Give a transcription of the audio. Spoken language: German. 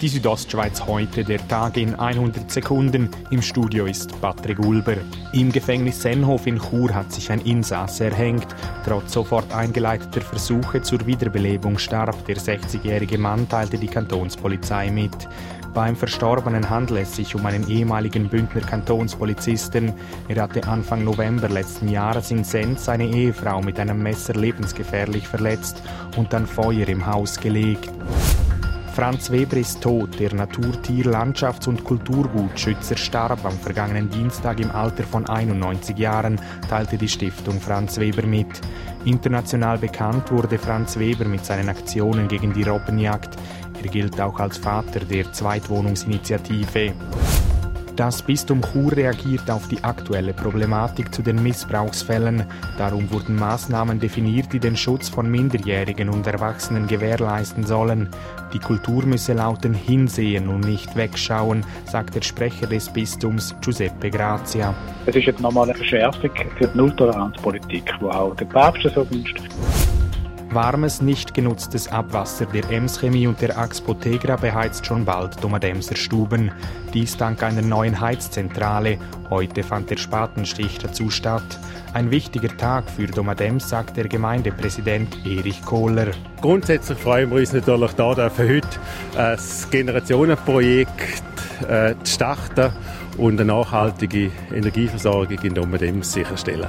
Die Südostschweiz heute, der Tag in 100 Sekunden. Im Studio ist Patrick Ulber. Im Gefängnis Senhof in Chur hat sich ein Insasse erhängt. Trotz sofort eingeleiteter Versuche zur Wiederbelebung starb der 60-jährige Mann, teilte die Kantonspolizei mit. Beim Verstorbenen handelt es sich um einen ehemaligen Bündner Kantonspolizisten. Er hatte Anfang November letzten Jahres in Sens seine Ehefrau mit einem Messer lebensgefährlich verletzt und dann Feuer im Haus gelegt. Franz Weber ist tot. Der Naturtier-, Landschafts- und Kulturgutschützer starb am vergangenen Dienstag im Alter von 91 Jahren, teilte die Stiftung Franz Weber mit. International bekannt wurde Franz Weber mit seinen Aktionen gegen die Robbenjagd. Er gilt auch als Vater der Zweitwohnungsinitiative. Das Bistum Chur reagiert auf die aktuelle Problematik zu den Missbrauchsfällen. Darum wurden Maßnahmen definiert, die den Schutz von Minderjährigen und Erwachsenen gewährleisten sollen. Die Kultur müsse lauten hinsehen und nicht wegschauen, sagt der Sprecher des Bistums Giuseppe Grazia. Es ist jetzt nochmal eine Verschärfung für die Nulltoleranzpolitik, die auch der Papst so wünscht. Warmes, nicht genutztes Abwasser der Emschemie und der Axpo Tegra beheizt schon bald Domademser Stuben. Dies dank einer neuen Heizzentrale. Heute fand der Spatenstich dazu statt. Ein wichtiger Tag für Domadems, sagt der Gemeindepräsident Erich Kohler. Grundsätzlich freuen wir uns natürlich da, dürfen heute ein Generationenprojekt äh, starten und eine nachhaltige Energieversorgung in Domadems sicherstellen.